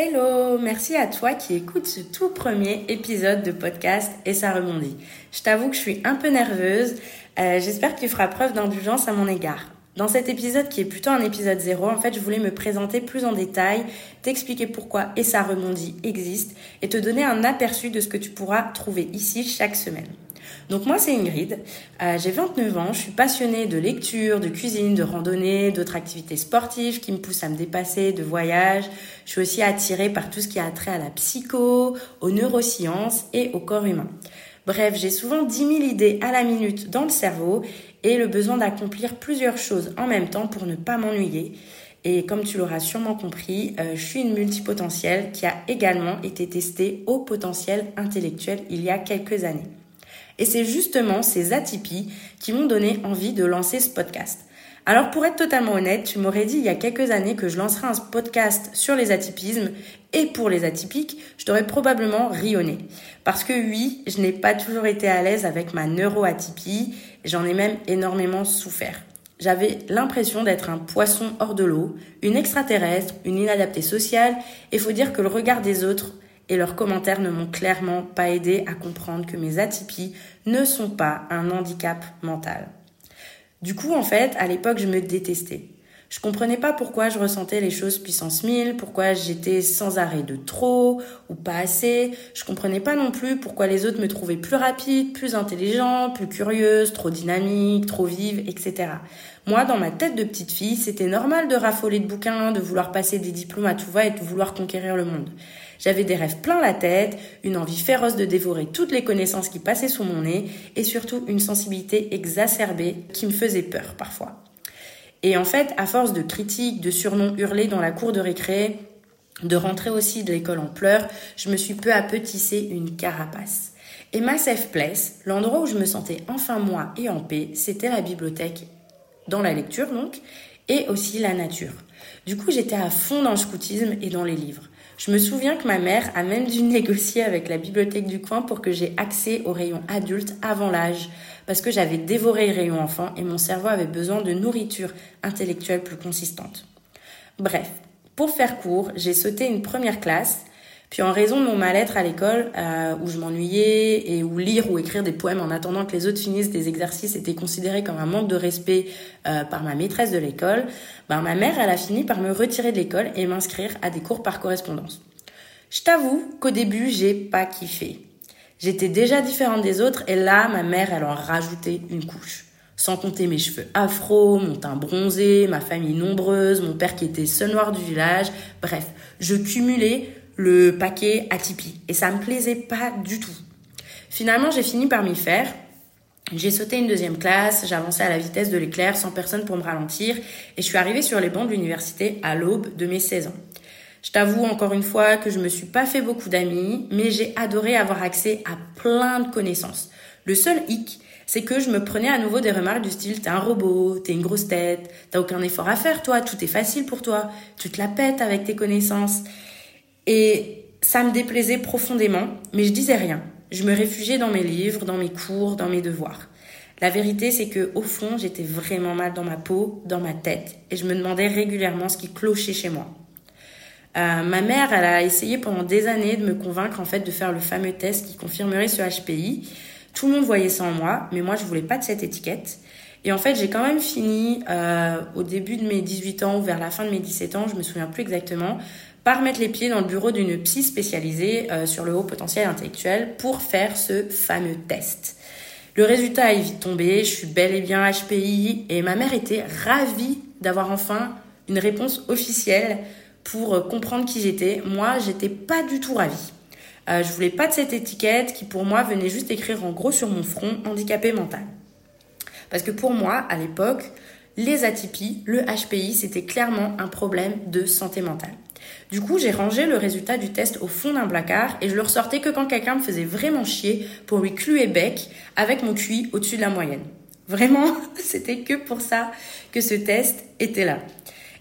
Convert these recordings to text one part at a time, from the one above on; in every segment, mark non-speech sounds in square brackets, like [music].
Hello, merci à toi qui écoutes ce tout premier épisode de podcast et ça rebondit. Je t'avoue que je suis un peu nerveuse, euh, j'espère que tu feras preuve d'indulgence à mon égard. Dans cet épisode qui est plutôt un épisode zéro, en fait, je voulais me présenter plus en détail, t'expliquer pourquoi et ça rebondit existe et te donner un aperçu de ce que tu pourras trouver ici chaque semaine. Donc moi c'est Ingrid, euh, j'ai 29 ans, je suis passionnée de lecture, de cuisine, de randonnée, d'autres activités sportives qui me poussent à me dépasser, de voyage. Je suis aussi attirée par tout ce qui a trait à la psycho, aux neurosciences et au corps humain. Bref, j'ai souvent 10 000 idées à la minute dans le cerveau et le besoin d'accomplir plusieurs choses en même temps pour ne pas m'ennuyer. Et comme tu l'auras sûrement compris, euh, je suis une multipotentielle qui a également été testée au potentiel intellectuel il y a quelques années. Et c'est justement ces atypies qui m'ont donné envie de lancer ce podcast. Alors pour être totalement honnête, tu m'aurais dit il y a quelques années que je lancerais un podcast sur les atypismes et pour les atypiques, je t'aurais probablement rionné. Parce que oui, je n'ai pas toujours été à l'aise avec ma neuroatypie, j'en ai même énormément souffert. J'avais l'impression d'être un poisson hors de l'eau, une extraterrestre, une inadaptée sociale, et faut dire que le regard des autres et leurs commentaires ne m'ont clairement pas aidé à comprendre que mes atypies ne sont pas un handicap mental. Du coup, en fait, à l'époque, je me détestais. Je comprenais pas pourquoi je ressentais les choses puissance 1000, pourquoi j'étais sans arrêt de trop ou pas assez. Je comprenais pas non plus pourquoi les autres me trouvaient plus rapide, plus intelligente, plus curieuse, trop dynamique, trop vive, etc. Moi, dans ma tête de petite fille, c'était normal de raffoler de bouquins, de vouloir passer des diplômes à tout va et de vouloir conquérir le monde. J'avais des rêves plein la tête, une envie féroce de dévorer toutes les connaissances qui passaient sous mon nez et surtout une sensibilité exacerbée qui me faisait peur parfois. Et en fait, à force de critiques, de surnoms hurlés dans la cour de récré, de rentrer aussi de l'école en pleurs, je me suis peu à peu tissé une carapace. Et ma safe place, l'endroit où je me sentais enfin moi et en paix, c'était la bibliothèque, dans la lecture donc, et aussi la nature. Du coup, j'étais à fond dans le scoutisme et dans les livres. Je me souviens que ma mère a même dû négocier avec la bibliothèque du coin pour que j'ai accès au rayon adulte avant l'âge, parce que j'avais dévoré le rayon enfant et mon cerveau avait besoin de nourriture intellectuelle plus consistante. Bref, pour faire court, j'ai sauté une première classe puis en raison de mon mal-être à l'école, euh, où je m'ennuyais et où lire ou écrire des poèmes en attendant que les autres finissent des exercices était considéré comme un manque de respect euh, par ma maîtresse de l'école, ben, ma mère, elle a fini par me retirer de l'école et m'inscrire à des cours par correspondance. Je t'avoue qu'au début, j'ai pas kiffé. J'étais déjà différente des autres et là, ma mère, elle en rajoutait une couche. Sans compter mes cheveux afro, mon teint bronzé, ma famille nombreuse, mon père qui était seul noir du village. Bref, je cumulais le paquet Atipi. Et ça me plaisait pas du tout. Finalement, j'ai fini par m'y faire. J'ai sauté une deuxième classe, j'avançais à la vitesse de l'éclair sans personne pour me ralentir et je suis arrivée sur les bancs de l'université à l'aube de mes 16 ans. Je t'avoue encore une fois que je me suis pas fait beaucoup d'amis, mais j'ai adoré avoir accès à plein de connaissances. Le seul hic, c'est que je me prenais à nouveau des remarques du style t'es un robot, t'es une grosse tête, t'as aucun effort à faire toi, tout est facile pour toi, tu te la pètes avec tes connaissances. Et ça me déplaisait profondément, mais je disais rien. Je me réfugiais dans mes livres, dans mes cours, dans mes devoirs. La vérité, c'est que au fond, j'étais vraiment mal dans ma peau, dans ma tête, et je me demandais régulièrement ce qui clochait chez moi. Euh, ma mère, elle a essayé pendant des années de me convaincre en fait de faire le fameux test qui confirmerait ce HPI. Tout le monde voyait ça en moi, mais moi je voulais pas de cette étiquette. Et en fait, j'ai quand même fini euh, au début de mes 18 ans ou vers la fin de mes 17 ans, je me souviens plus exactement, par mettre les pieds dans le bureau d'une psy spécialisée euh, sur le haut potentiel intellectuel pour faire ce fameux test. Le résultat est vite tombé, je suis bel et bien HPI et ma mère était ravie d'avoir enfin une réponse officielle pour euh, comprendre qui j'étais. Moi, j'étais pas du tout ravie. Euh, je voulais pas de cette étiquette qui pour moi venait juste écrire en gros sur mon front handicapé mental. Parce que pour moi, à l'époque, les atypies, le HPI, c'était clairement un problème de santé mentale. Du coup, j'ai rangé le résultat du test au fond d'un placard et je le ressortais que quand quelqu'un me faisait vraiment chier pour lui clouer bec avec mon QI au-dessus de la moyenne. Vraiment, [laughs] c'était que pour ça que ce test était là.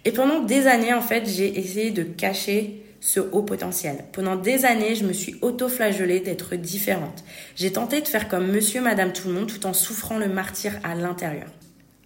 Et pendant des années, en fait, j'ai essayé de cacher ce haut potentiel. Pendant des années, je me suis auto-flagellée d'être différente. J'ai tenté de faire comme monsieur, madame, tout le monde tout en souffrant le martyr à l'intérieur.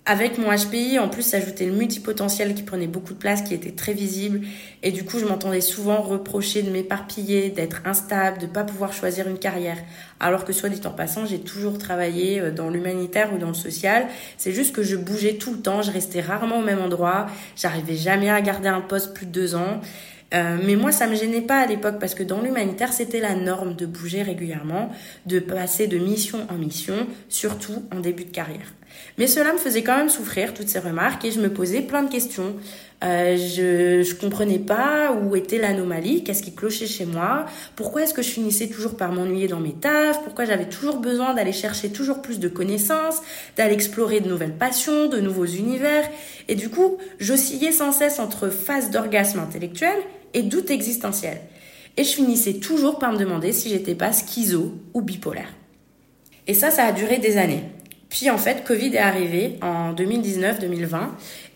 Avec mon HPI, en plus, s'ajoutait le multipotentiel qui prenait beaucoup de place, qui était très visible. Et du coup, je m'entendais souvent reprocher de m'éparpiller, d'être instable, de pas pouvoir choisir une carrière. Alors que, soit dit en passant, j'ai toujours travaillé euh, dans l'humanitaire ou dans le social. C'est juste que je bougeais tout le temps, je restais rarement au même endroit. J'arrivais jamais à garder un poste plus de deux ans. Euh, mais moi, ça me gênait pas à l'époque parce que dans l'humanitaire, c'était la norme de bouger régulièrement, de passer de mission en mission, surtout en début de carrière. Mais cela me faisait quand même souffrir, toutes ces remarques, et je me posais plein de questions. Euh, je, je comprenais pas où était l'anomalie, qu'est-ce qui clochait chez moi, pourquoi est-ce que je finissais toujours par m'ennuyer dans mes tafs, pourquoi j'avais toujours besoin d'aller chercher toujours plus de connaissances, d'aller explorer de nouvelles passions, de nouveaux univers, et du coup, j'oscillais sans cesse entre phase d'orgasme intellectuel et doute existentiel. Et je finissais toujours par me demander si j'étais pas schizo ou bipolaire. Et ça, ça a duré des années. Puis en fait, Covid est arrivé en 2019-2020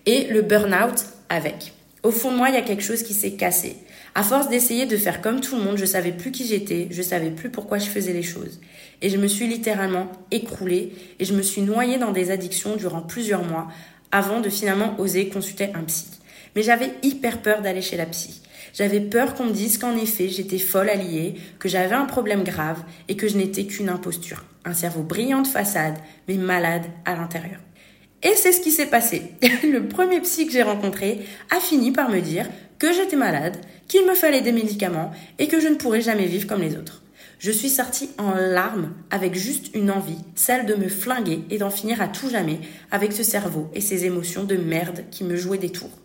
et le burn-out avec. Au fond de moi, il y a quelque chose qui s'est cassé. À force d'essayer de faire comme tout le monde, je savais plus qui j'étais, je savais plus pourquoi je faisais les choses. Et je me suis littéralement écroulée et je me suis noyée dans des addictions durant plusieurs mois avant de finalement oser consulter un psy. Mais j'avais hyper peur d'aller chez la psy. J'avais peur qu'on me dise qu'en effet j'étais folle lier, que j'avais un problème grave et que je n'étais qu'une imposture. Un cerveau brillant de façade, mais malade à l'intérieur. Et c'est ce qui s'est passé. [laughs] Le premier psy que j'ai rencontré a fini par me dire que j'étais malade, qu'il me fallait des médicaments et que je ne pourrais jamais vivre comme les autres. Je suis sortie en larmes avec juste une envie, celle de me flinguer et d'en finir à tout jamais avec ce cerveau et ces émotions de merde qui me jouaient des tours.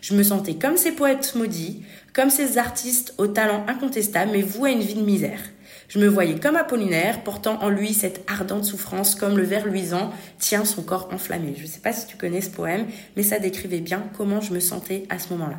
Je me sentais comme ces poètes maudits, comme ces artistes au talent incontestable, mais voués à une vie de misère. Je me voyais comme Apollinaire, portant en lui cette ardente souffrance, comme le ver luisant tient son corps enflammé. Je ne sais pas si tu connais ce poème, mais ça décrivait bien comment je me sentais à ce moment-là.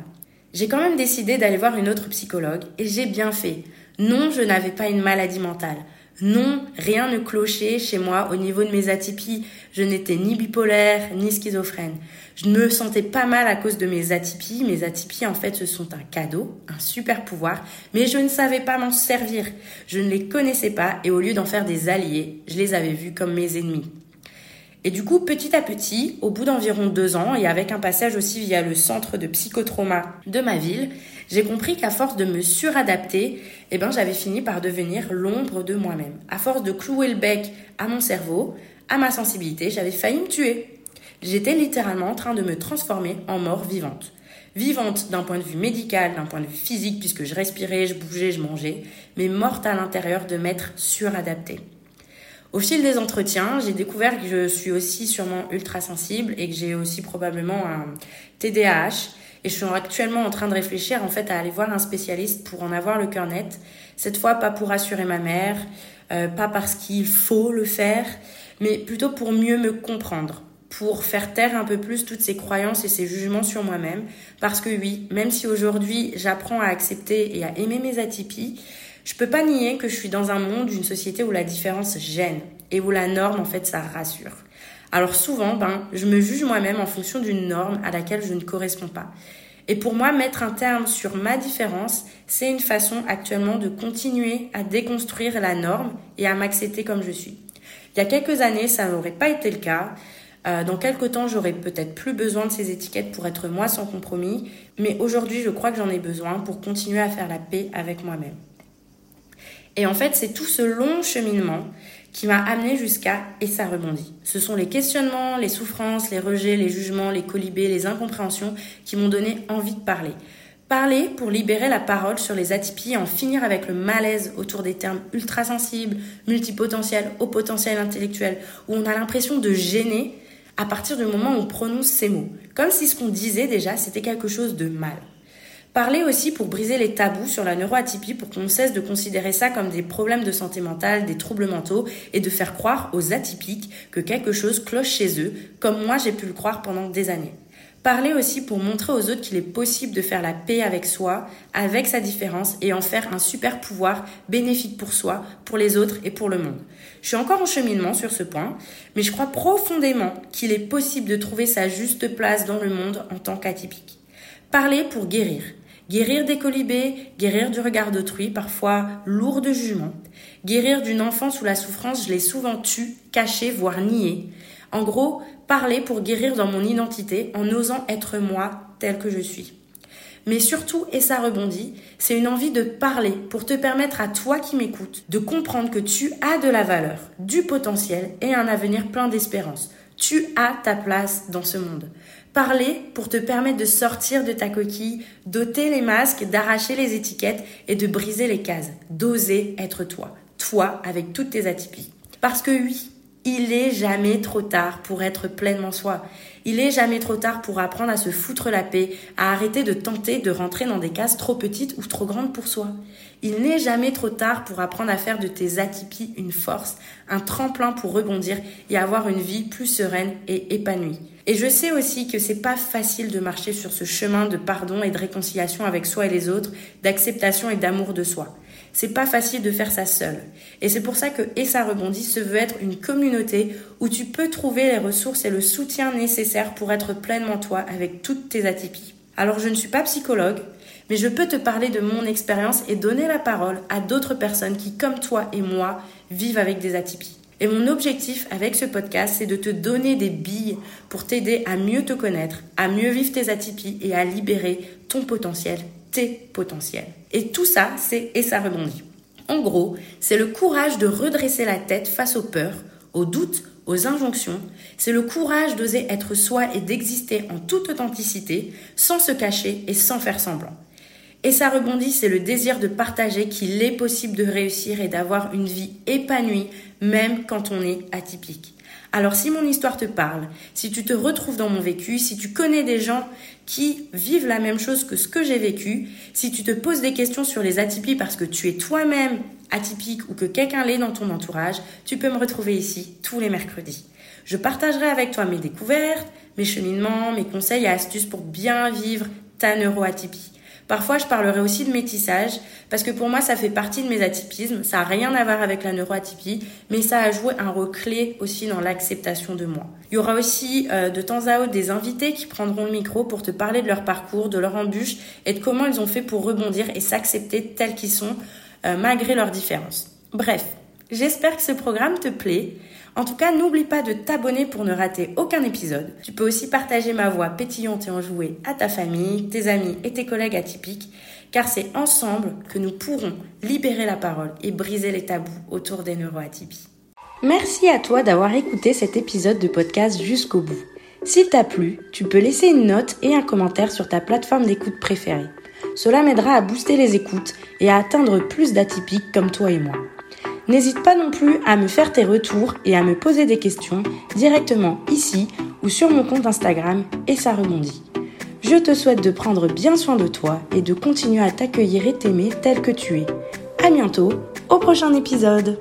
J'ai quand même décidé d'aller voir une autre psychologue, et j'ai bien fait. Non, je n'avais pas une maladie mentale. Non, rien ne clochait chez moi au niveau de mes atypies. Je n'étais ni bipolaire, ni schizophrène. Je me sentais pas mal à cause de mes atypies. Mes atypies, en fait, ce sont un cadeau, un super pouvoir, mais je ne savais pas m'en servir. Je ne les connaissais pas et au lieu d'en faire des alliés, je les avais vus comme mes ennemis. Et du coup, petit à petit, au bout d'environ deux ans, et avec un passage aussi via le centre de psychotrauma de ma ville, j'ai compris qu'à force de me suradapter, eh ben, j'avais fini par devenir l'ombre de moi-même. À force de clouer le bec à mon cerveau, à ma sensibilité, j'avais failli me tuer. J'étais littéralement en train de me transformer en mort vivante. Vivante d'un point de vue médical, d'un point de vue physique, puisque je respirais, je bougeais, je mangeais, mais morte à l'intérieur de m'être suradaptée. Au fil des entretiens, j'ai découvert que je suis aussi sûrement ultra sensible et que j'ai aussi probablement un TDAH. Et je suis actuellement en train de réfléchir en fait à aller voir un spécialiste pour en avoir le cœur net. Cette fois, pas pour rassurer ma mère, euh, pas parce qu'il faut le faire, mais plutôt pour mieux me comprendre, pour faire taire un peu plus toutes ces croyances et ces jugements sur moi-même. Parce que oui, même si aujourd'hui j'apprends à accepter et à aimer mes atypies, je peux pas nier que je suis dans un monde, une société où la différence gêne et où la norme, en fait, ça rassure. Alors souvent, ben, je me juge moi-même en fonction d'une norme à laquelle je ne corresponds pas. Et pour moi, mettre un terme sur ma différence, c'est une façon actuellement de continuer à déconstruire la norme et à m'accepter comme je suis. Il y a quelques années, ça n'aurait pas été le cas. Euh, dans quelques temps, j'aurai peut-être plus besoin de ces étiquettes pour être moi sans compromis, mais aujourd'hui, je crois que j'en ai besoin pour continuer à faire la paix avec moi-même. Et en fait, c'est tout ce long cheminement qui m'a amené jusqu'à et ça rebondit. Ce sont les questionnements, les souffrances, les rejets, les jugements, les colibés, les incompréhensions qui m'ont donné envie de parler. Parler pour libérer la parole sur les atypies et en finir avec le malaise autour des termes ultra sensibles, multipotentiels, haut potentiel intellectuel, où on a l'impression de gêner à partir du moment où on prononce ces mots. Comme si ce qu'on disait déjà, c'était quelque chose de mal. Parler aussi pour briser les tabous sur la neuroatypie pour qu'on cesse de considérer ça comme des problèmes de santé mentale, des troubles mentaux et de faire croire aux atypiques que quelque chose cloche chez eux, comme moi j'ai pu le croire pendant des années. Parler aussi pour montrer aux autres qu'il est possible de faire la paix avec soi, avec sa différence et en faire un super pouvoir bénéfique pour soi, pour les autres et pour le monde. Je suis encore en cheminement sur ce point, mais je crois profondément qu'il est possible de trouver sa juste place dans le monde en tant qu'atypique. Parler pour guérir. Guérir des colibés, guérir du regard d'autrui, parfois lourd de jugement. Guérir d'une enfance où la souffrance, je l'ai souvent tue, cachée, voire niée. En gros, parler pour guérir dans mon identité en osant être moi tel que je suis. Mais surtout, et ça rebondit, c'est une envie de parler pour te permettre à toi qui m'écoutes de comprendre que tu as de la valeur, du potentiel et un avenir plein d'espérance. Tu as ta place dans ce monde. Parler pour te permettre de sortir de ta coquille, d'ôter les masques, d'arracher les étiquettes et de briser les cases. D'oser être toi. Toi avec toutes tes atypies. Parce que oui, il est jamais trop tard pour être pleinement soi. Il est jamais trop tard pour apprendre à se foutre la paix, à arrêter de tenter de rentrer dans des cases trop petites ou trop grandes pour soi. Il n'est jamais trop tard pour apprendre à faire de tes atypies une force, un tremplin pour rebondir et avoir une vie plus sereine et épanouie. Et je sais aussi que c'est pas facile de marcher sur ce chemin de pardon et de réconciliation avec soi et les autres, d'acceptation et d'amour de soi. C'est pas facile de faire ça seul. Et c'est pour ça que Et ça se veut être une communauté où tu peux trouver les ressources et le soutien nécessaire pour être pleinement toi avec toutes tes atypies. Alors je ne suis pas psychologue, mais je peux te parler de mon expérience et donner la parole à d'autres personnes qui, comme toi et moi, vivent avec des atypies. Et mon objectif avec ce podcast, c'est de te donner des billes pour t'aider à mieux te connaître, à mieux vivre tes atypies et à libérer ton potentiel tes potentiels. Et tout ça, c'est et ça rebondit. En gros, c'est le courage de redresser la tête face aux peurs, aux doutes, aux injonctions. C'est le courage d'oser être soi et d'exister en toute authenticité, sans se cacher et sans faire semblant. Et ça rebondit, c'est le désir de partager qu'il est possible de réussir et d'avoir une vie épanouie, même quand on est atypique. Alors si mon histoire te parle, si tu te retrouves dans mon vécu, si tu connais des gens qui vivent la même chose que ce que j'ai vécu, si tu te poses des questions sur les atypies parce que tu es toi-même atypique ou que quelqu'un l'est dans ton entourage, tu peux me retrouver ici tous les mercredis. Je partagerai avec toi mes découvertes, mes cheminements, mes conseils et astuces pour bien vivre ta neuroatypie. Parfois, je parlerai aussi de métissage, parce que pour moi, ça fait partie de mes atypismes. Ça n'a rien à voir avec la neuroatypie, mais ça a joué un rôle clé aussi dans l'acceptation de moi. Il y aura aussi euh, de temps à autre des invités qui prendront le micro pour te parler de leur parcours, de leur embûche et de comment ils ont fait pour rebondir et s'accepter tels qu'ils sont, euh, malgré leurs différences. Bref, j'espère que ce programme te plaît. En tout cas, n'oublie pas de t'abonner pour ne rater aucun épisode. Tu peux aussi partager ma voix pétillante et enjouée à ta famille, tes amis et tes collègues atypiques, car c'est ensemble que nous pourrons libérer la parole et briser les tabous autour des neuroatypies. Merci à toi d'avoir écouté cet épisode de podcast jusqu'au bout. S'il t'a plu, tu peux laisser une note et un commentaire sur ta plateforme d'écoute préférée. Cela m'aidera à booster les écoutes et à atteindre plus d'atypiques comme toi et moi. N'hésite pas non plus à me faire tes retours et à me poser des questions directement ici ou sur mon compte Instagram et ça rebondit. Je te souhaite de prendre bien soin de toi et de continuer à t'accueillir et t'aimer tel que tu es. À bientôt au prochain épisode.